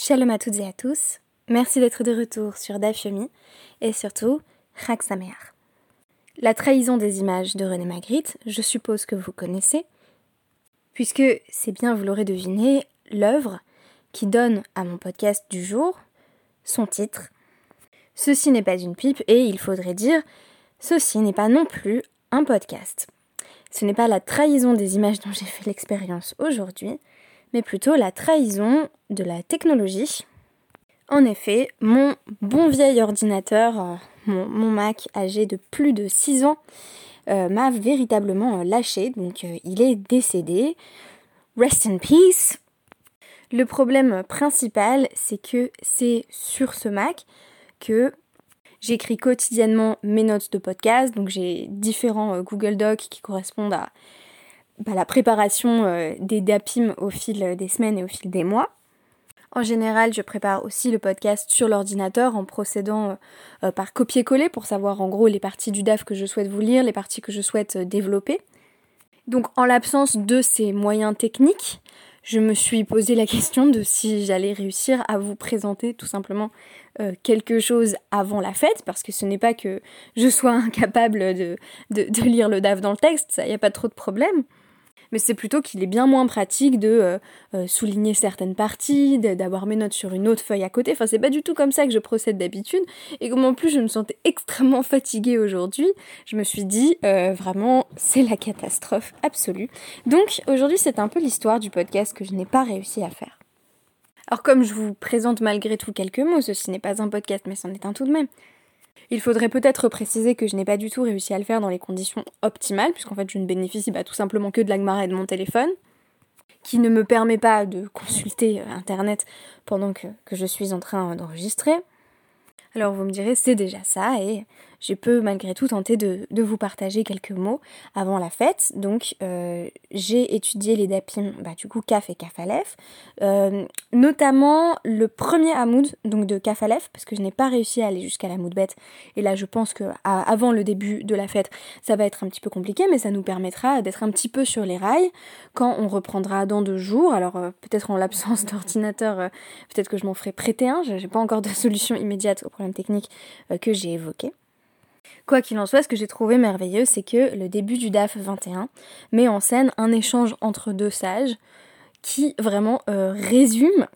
Shalom à toutes et à tous. Merci d'être de retour sur Dafyomi et surtout, Chag. La trahison des images de René Magritte, je suppose que vous connaissez, puisque c'est bien, vous l'aurez deviné, l'œuvre qui donne à mon podcast du jour son titre. Ceci n'est pas une pipe et il faudrait dire, ceci n'est pas non plus un podcast. Ce n'est pas la trahison des images dont j'ai fait l'expérience aujourd'hui, mais plutôt la trahison de la technologie. En effet, mon bon vieil ordinateur, euh, mon, Mac âgé de plus de 6 ans, euh, m'a véritablement euh, lâché, donc il est décédé. Rest in peace. Le problème principal, c'est que c'est sur ce Mac que j'écris quotidiennement mes notes de podcast, donc j'ai différents Google Docs qui correspondent à bah, la préparation euh, des DAPIM au fil des semaines et au fil des mois. En général, je prépare aussi le podcast sur l'ordinateur en procédant euh, euh, par copier-coller pour savoir en gros les parties du DAF que je souhaite vous lire, les parties que je souhaite développer. Donc en l'absence de ces moyens techniques, je me suis posé la question de si j'allais réussir à vous présenter tout simplement quelque chose avant la fête, parce que ce n'est pas que je sois incapable de, de lire le DAF dans le texte, il n'y a pas trop de problème mais c'est plutôt qu'il est bien moins pratique de euh, euh, souligner certaines parties, d'avoir mes notes sur une autre feuille à côté. Enfin, c'est pas du tout comme ça que je procède d'habitude. Et comme en plus je me sentais extrêmement fatiguée aujourd'hui, je me suis dit euh, vraiment c'est la catastrophe absolue. Donc aujourd'hui c'est un peu l'histoire du podcast que je n'ai pas réussi à faire. Alors comme je vous présente malgré tout quelques mots, ceci n'est pas un podcast mais c'en est un tout de même. Il faudrait peut-être préciser que je n'ai pas du tout réussi à le faire dans les conditions optimales, puisqu'en fait je ne bénéficie tout simplement que de l'agmara et de mon téléphone, qui ne me permet pas de consulter euh, Internet pendant que je suis en train d'enregistrer. Alors vous me direz, c'est déjà ça, et je peux malgré tout tenter de, vous partager quelques mots avant la fête. Donc euh, j'ai étudié les dapim, bah, du coup Kaf et Kaf Aleph, euh, notamment le premier Hamoud, donc de Kaf Aleph, parce que je n'ai pas réussi à aller jusqu'à la bête. Et là je pense que avant le début de la fête, ça va être un petit peu compliqué, mais ça nous permettra d'être un petit peu sur les rails quand on reprendra dans deux jours. Alors euh, peut-être en l'absence d'ordinateur, peut-être que je m'en ferai prêter un, j'ai pas encore de solution immédiate au problème technique que j'ai évoqué. Quoi qu'il en soit, ce que j'ai trouvé merveilleux, c'est que le début du DAF 21 met en scène un échange entre deux sages qui vraiment euh, résume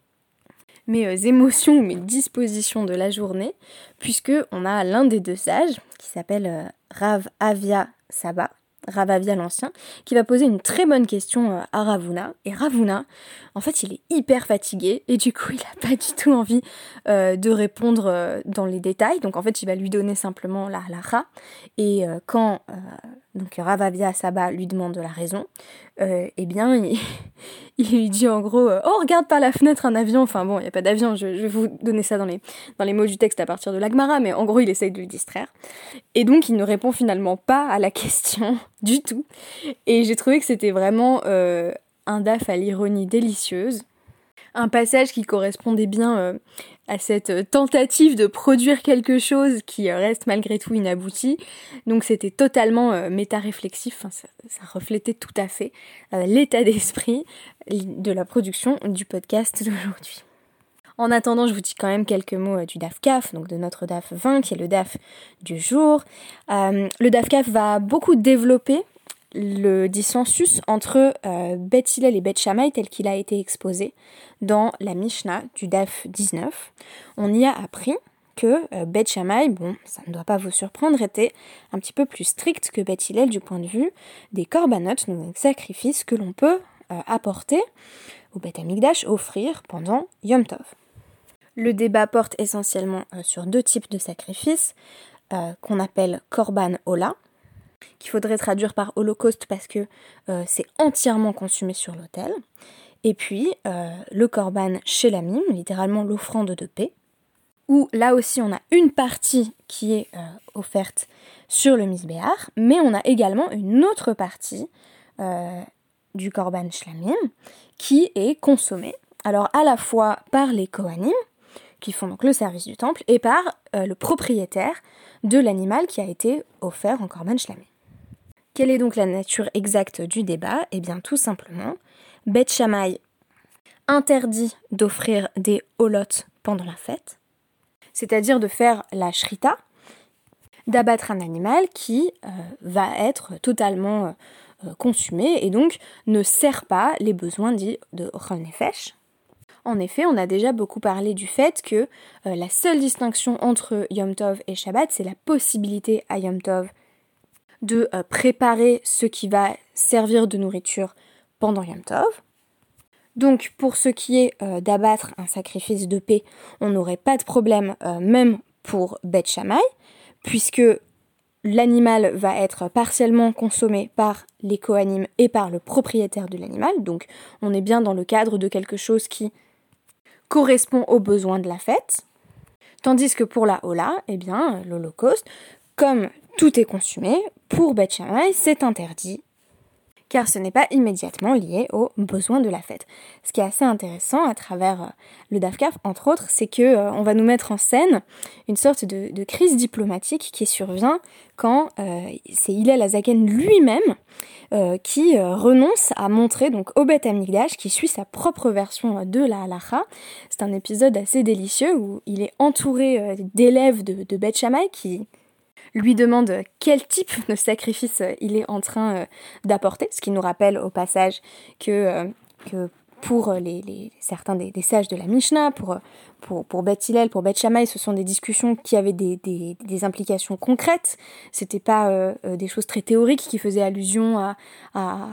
mes euh, émotions ou mes dispositions de la journée, puisque on a l'un des deux sages qui s'appelle euh, Rav Avia Saba, Ravavia l'Ancien, qui va poser une très bonne question euh, à Ravuna. Et Ravuna, en fait, il est hyper fatigué et du coup, il n'a pas du tout envie euh, de répondre euh, dans les détails. Donc, en fait, il va lui donner simplement la halakha. Et quand donc Ravavia Saba lui demande la raison, eh bien, il, lui dit en gros Oh, regarde par la fenêtre un avion. Enfin, bon, il n'y a pas d'avion, je, vais vous donner ça dans les, mots du texte à partir de l'Agmara, mais en gros, il essaye de le distraire. Et donc, il ne répond finalement pas à la question du tout. Et j'ai trouvé que c'était vraiment euh, un DAF à l'ironie délicieuse. Un passage qui correspondait bien euh, à cette tentative de produire quelque chose qui reste malgré tout inabouti. Donc c'était totalement euh, méta-réflexif, ça, ça, reflétait tout à fait l'état d'esprit de la production du podcast d'aujourd'hui. En attendant, je vous dis quand même quelques mots euh, du DAF-CAF, donc de notre DAF 20, qui est le DAF du jour. Euh, le DAF-CAF va beaucoup développer le dissensus entre euh, Beth et Beth Shammai tel qu'il a été exposé dans la Mishnah du DAF 19. On y a appris que euh, Beth bon, ça ne doit pas vous surprendre, était un petit peu plus strict que Beth Hillel du point de vue des korbanot, donc des sacrifices que l'on peut apporter au Beth Amigdash, offrir pendant Yom Tov. Le débat porte essentiellement euh, sur deux types de sacrifices euh, qu'on appelle Korban Ola, qu'il faudrait traduire par Holocauste parce que euh, c'est entièrement consumé sur l'autel. Et puis le Korban Shelamim, littéralement l'offrande de paix, où là aussi on a une partie qui est offerte sur le Misbéar, mais on a également une autre partie du Korban Shlamim qui est consommée, alors à la fois par les Kohanim, qui font donc le service du temple, et par euh, le propriétaire de l'animal qui a été offert en Korban Shlamé. Quelle est donc la nature exacte du débat? Eh bien tout simplement, Beth Shammai interdit d'offrir des holotes pendant la fête, c'est-à-dire de faire la shrita, d'abattre un animal qui euh, va être totalement euh, consumé et donc ne sert pas les besoins dits de Nefesh. En effet, on a déjà beaucoup parlé du fait que euh, la seule distinction entre Yom Tov et Shabbat, c'est la possibilité à Yom Tov de préparer ce qui va servir de nourriture pendant Yom Tov. Donc pour ce qui est d'abattre un sacrifice de paix, on n'aurait pas de problème même pour Bet Shammai, puisque l'animal va être partiellement consommé par les coanimes et par le propriétaire de l'animal, donc on est bien dans le cadre de quelque chose qui correspond aux besoins de la fête. Tandis que pour la Hola, eh bien, l'Holocauste, comme tout est consumé, pour Beth c'est interdit car ce n'est pas immédiatement lié aux besoins de la fête. Ce qui est assez intéressant à travers euh, le DAFCAF, entre autres, c'est que euh, on va nous mettre en scène une sorte de, crise diplomatique qui survient quand euh, c'est Hillel Azaken lui-même qui renonce à montrer donc Obet Amigdash, qui suit sa propre version de la halacha. C'est un épisode assez délicieux où il est entouré d'élèves de, de Beth qui lui demande quel type de sacrifice euh, il est en train euh, d'apporter, ce qui nous rappelle au passage que, euh, que pour les, certains des, sages de la Mishnah, pour, pour, pour Beth Hillel, pour Beth Shammai, ce sont des discussions qui avaient des, des, implications concrètes. C'était pas des choses très théoriques qui faisaient allusion à, à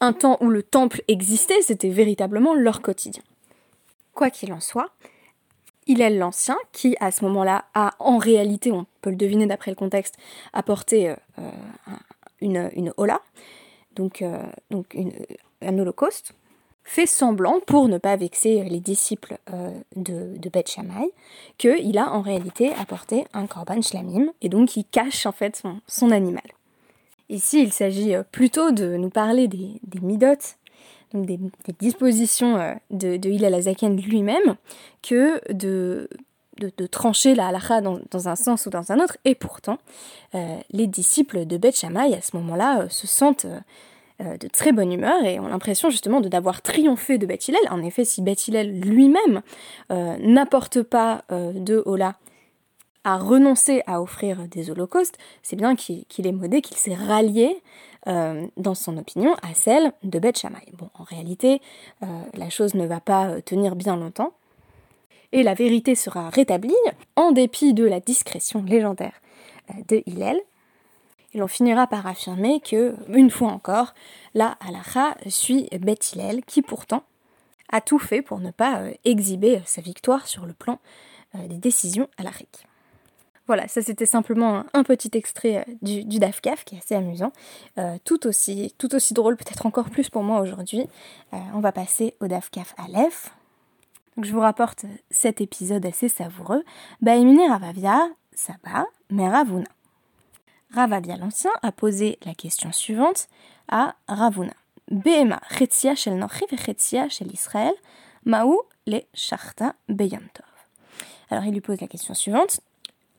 un temps où le temple existait, c'était véritablement leur quotidien. Quoi qu'il en soit, Hillel l'Ancien, qui à ce moment-là a en réalité, on peut le deviner d'après le contexte, apporté euh, une, une hola, donc, euh, un holocauste, fait semblant, pour ne pas vexer les disciples euh, de, de Beth Shammai, qu'il a en réalité apporté un korban shlamim, et donc il cache en fait son, animal. Ici, il s'agit plutôt de nous parler des, des midotes des, dispositions euh, de, de Hillel Azaken lui-même, que de, de, trancher la halakha dans, un sens ou dans un autre. Et pourtant, euh, les disciples de Beth Shammai, à ce moment-là, euh, se sentent de très bonne humeur et ont l'impression justement de d'avoir triomphé de Beth. En effet, si Beth lui-même n'apporte pas de Ola à renoncer à offrir des holocaustes, c'est bien qu'il est modé, qu'il s'est rallié euh, dans son opinion, à celle de Beth Shammai. Bon, en réalité, euh, la chose ne va pas euh, tenir bien longtemps, et la vérité sera rétablie en dépit de la discrétion légendaire de Hillel. Et l'on finira par affirmer que, une fois encore, la halacha suit Beth Hillel, qui pourtant a tout fait pour ne pas exhiber sa victoire sur le plan des décisions halakhiques. Voilà, ça c'était simplement un, petit extrait euh, du, du qui est assez amusant, euh, tout, aussi, drôle, peut-être encore plus pour moi aujourd'hui. Euh, on va passer au DAFCAF Aleph. Je vous rapporte cet épisode assez savoureux. Baemine Ravavia, Saba, mais Ravuna. Ravavia l'Ancien a posé la question suivante à Ravuna. Behema, Chetzia shel Nochi ve shel Israël, Maou le Sharta Beyantov. Alors il lui pose la question suivante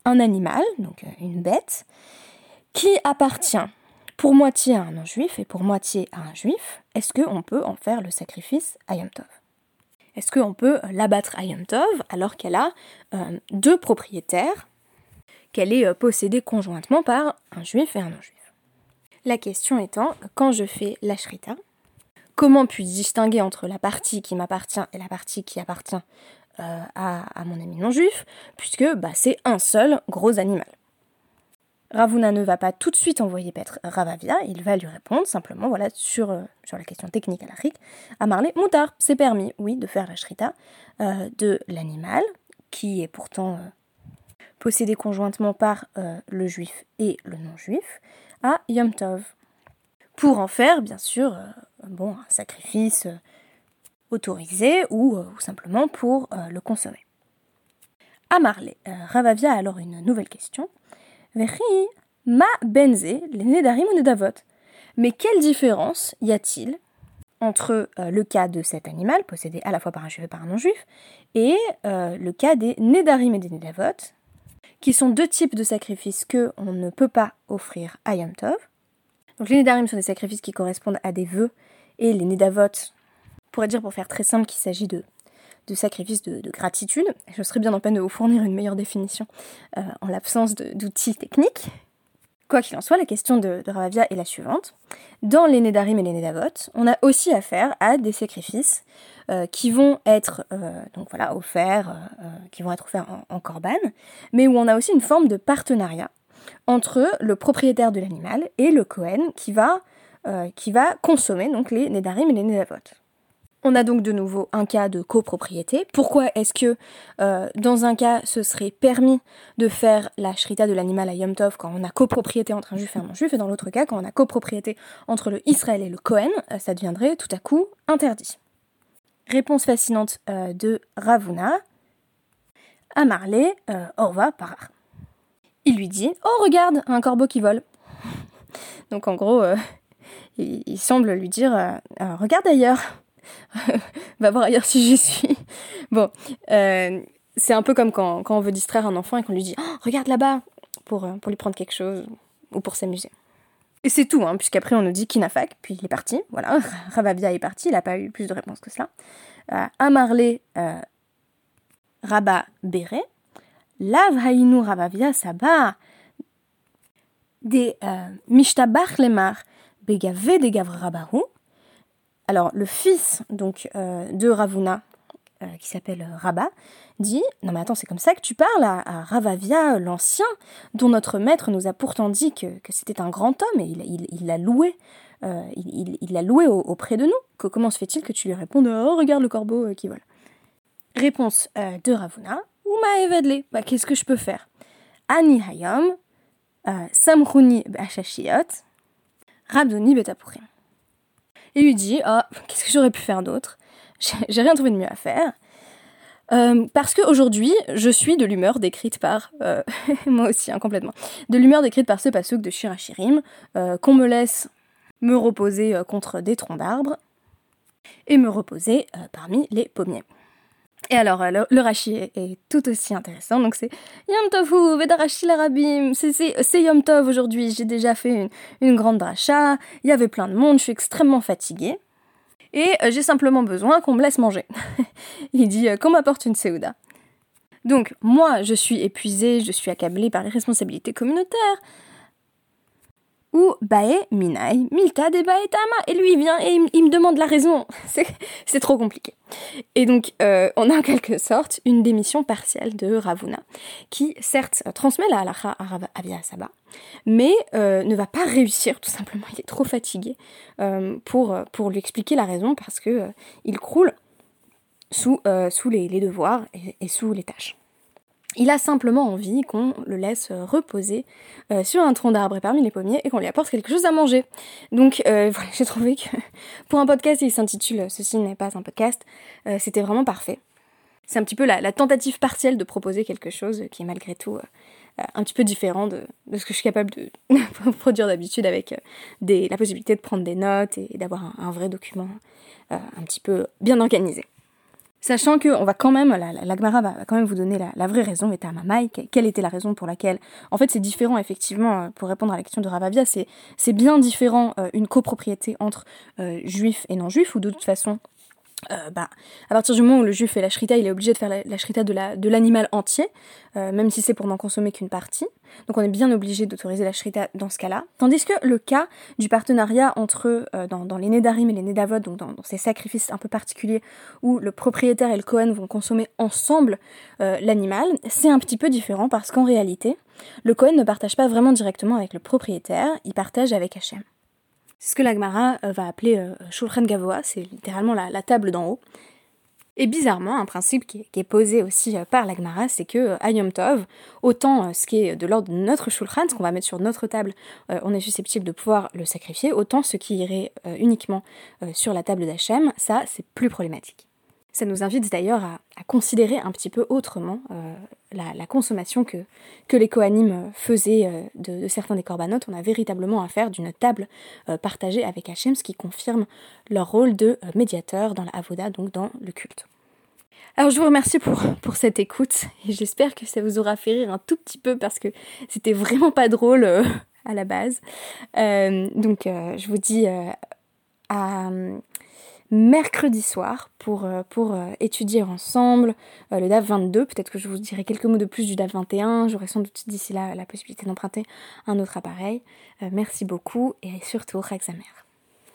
un animal, donc euh, une bête, qui appartient pour moitié à un non-juif et pour moitié à un juif, est-ce qu'on peut en faire le sacrifice à Yom Tov? Est-ce qu'on peut euh, l'abattre à Yom Tov alors qu'elle a euh, deux propriétaires, qu'elle est possédée conjointement par un juif et un non-juif? La question étant, quand je fais la shrita, comment puis-je distinguer entre la partie qui m'appartient et la partie qui appartient euh, à, mon ami non-juif, puisque bah, c'est un seul gros animal. Ravuna ne va pas tout de suite envoyer paître Ravavia, il va lui répondre simplement voilà, sur, euh, la question technique à l'Afrique, à Marley, Moutar, c'est permis, oui, de faire la shrita euh, de l'animal, qui est pourtant possédé conjointement par le juif et le non-juif, à Yom Tov. Pour en faire, bien sûr, bon, un sacrifice autorisé ou, euh, simplement pour euh, le consommer. À Marley, euh, Ravavia a alors une nouvelle question. ma benze ou. Mais quelle différence y a-t-il entre le cas de cet animal, possédé à la fois par un juif et par un non-juif, et le cas des nedarim et des nedavot, qui sont deux types de sacrifices que on ne peut pas offrir à Yom Tov? Donc les nedarim sont des sacrifices qui correspondent à des vœux, et les nedavot On pourrait dire pour faire très simple qu'il s'agit de, de de, gratitude. Je serais bien en peine de vous fournir une meilleure définition euh, en l'absence d'outils techniques. Quoi qu'il en soit, la question de, Ravavia est la suivante. Dans les Nédarim et les Nédavot, on a aussi affaire à des sacrifices euh, qui vont être euh, donc voilà, offerts, qui vont être offerts en, korban, mais où on a aussi une forme de partenariat entre le propriétaire de l'animal et le Kohen qui va, qui va consommer donc les Nédarim et les Nédavot. On a donc de nouveau un cas de copropriété. Pourquoi est-ce que euh, dans un cas ce serait permis de faire la shrita de l'animal à Yom Tov quand on a copropriété entre un juif et un non-juif et dans l'autre cas quand on a copropriété entre le Israël et le Cohen, euh, ça deviendrait tout à coup interdit. Réponse fascinante euh, de Ravuna. À Marley, Orva Parar. Il lui dit Oh regarde, un corbeau qui vole. Donc en gros, il, semble lui dire Regarde ailleurs va voir ailleurs si j'y suis. Bon, euh, c'est un peu comme quand, on veut distraire un enfant et qu'on lui dit oh, Regarde là-bas pour, euh, pour lui prendre quelque chose ou pour s'amuser. Et c'est tout, hein, puisqu'après on nous dit Kinafak, puis il est parti. Voilà, Ravavia est parti, il n'a pas eu plus de réponses que cela. Euh, Amarle euh, Rabba Bere, Lav Hainu Ravavia Saba, des Mishtabach Lemar, Begave de Gavrabahu, alors le fils donc euh, de Ravuna, euh, qui s'appelle euh, Rabat, dit Non mais attends, c'est comme ça que tu parles à, Ravavia l'Ancien, dont notre maître nous a pourtant dit que, c'était un grand homme et il l'a loué. il l'a loué auprès de nous. comment se fait-il que tu lui répondes Oh, regarde le corbeau qui vole Réponse de Ravuna Uma bah, qu'est-ce que je peux faire? Ani hayom, samruni bashashiot, rabdoni betapurim et lui dit Ah, qu'est-ce que j'aurais pu faire d'autre? J'ai rien trouvé de mieux à faire. Euh, parce qu'aujourd'hui, je suis de l'humeur décrite par, euh, moi aussi, hein, complètement, de l'humeur décrite par ce pasuk de Shirachirim, euh, qu'on me laisse me reposer contre des troncs d'arbres et me reposer parmi les pommiers. Et alors, le, le Rashi est, tout aussi intéressant. Donc, c'est Yom Tovu, Vedarashi Larabim. C'est Yom Tov aujourd'hui. J'ai déjà fait une, une grande dracha. Il y avait plein de monde. Je suis extrêmement fatiguée. Et euh, j'ai simplement besoin qu'on me laisse manger. Il dit euh, qu'on m'apporte une Seouda. Donc, moi, je suis épuisée, je suis accablée par les responsabilités communautaires ou Bae Minai, Milta de Bae Tama. Et lui, il vient et il, me demande la raison. C'est trop compliqué. Et donc, euh, on a en quelque sorte une démission partielle de Ravuna, qui certes transmet la halacha à Avia Saba, mais euh, ne va pas réussir, tout simplement. Il est trop fatigué euh, pour, pour lui expliquer la raison parce que il croule sous, sous les, devoirs et sous les tâches. Il a simplement envie qu'on le laisse reposer euh, sur un tronc d'arbre parmi les pommiers et qu'on lui apporte quelque chose à manger. Donc euh, voilà, j'ai trouvé que pour un podcast il s'intitule Ceci n'est pas un podcast, euh, c'était vraiment parfait. C'est un petit peu la, tentative partielle de proposer quelque chose qui est malgré tout un petit peu différent de, ce que je suis capable de produire d'habitude avec la possibilité de prendre des notes et, d'avoir un, vrai document un petit peu bien organisé. Sachant que on va quand même, la, la, va, quand même vous donner la, vraie raison, et à Mamai, quelle était la raison pour laquelle. En fait, c'est différent, effectivement, euh, pour répondre à la question de Ravavia, c'est bien différent euh, une copropriété entre euh, juifs et non-juifs, ou de toute façon, euh, bah, à partir du moment où le juif fait la shrita, il est obligé de faire la, shrita de, la, de l'animal entier, euh, même si c'est pour n'en consommer qu'une partie. Donc on est bien obligé d'autoriser la shrita dans ce cas-là. Tandis que le cas du partenariat entre, euh, dans, dans, les Nedarim et les Nedavot, donc dans, ces sacrifices un peu particuliers, où le propriétaire et le Kohen vont consommer ensemble l'animal, c'est un petit peu différent parce qu'en réalité, le Kohen ne partage pas vraiment directement avec le propriétaire, il partage avec Hachem. Ce que l'Agmara euh, va appeler euh, Shulchan Gavoa, c'est littéralement la, table d'en haut. Et bizarrement, un principe qui est, posé aussi euh, par l'Agmara, c'est que à Yom Tov, autant ce qui est de l'ordre de notre Shulchan, ce qu'on va mettre sur notre table, on est susceptible de pouvoir le sacrifier, autant ce qui irait uniquement sur la table d'Hachem, ça c'est plus problématique. Ça nous invite d'ailleurs à, considérer un petit peu autrement euh, la, consommation que, que les Kohanim faisaient euh, de, certains des corbanotes. On a véritablement affaire d'une table euh, partagée avec Hachem, ce qui confirme leur rôle de médiateur dans la Avoda, donc dans le culte. Alors je vous remercie pour, pour cette écoute et j'espère que ça vous aura fait rire un tout petit peu parce que c'était vraiment pas drôle à la base. donc je vous dis à mercredi soir pour, euh, euh, étudier ensemble le DAF 22. Peut-être que je vous dirai quelques mots de plus du DAF 21. J'aurai sans doute d'ici là la possibilité d'emprunter un autre appareil. merci beaucoup et surtout, Rexamer.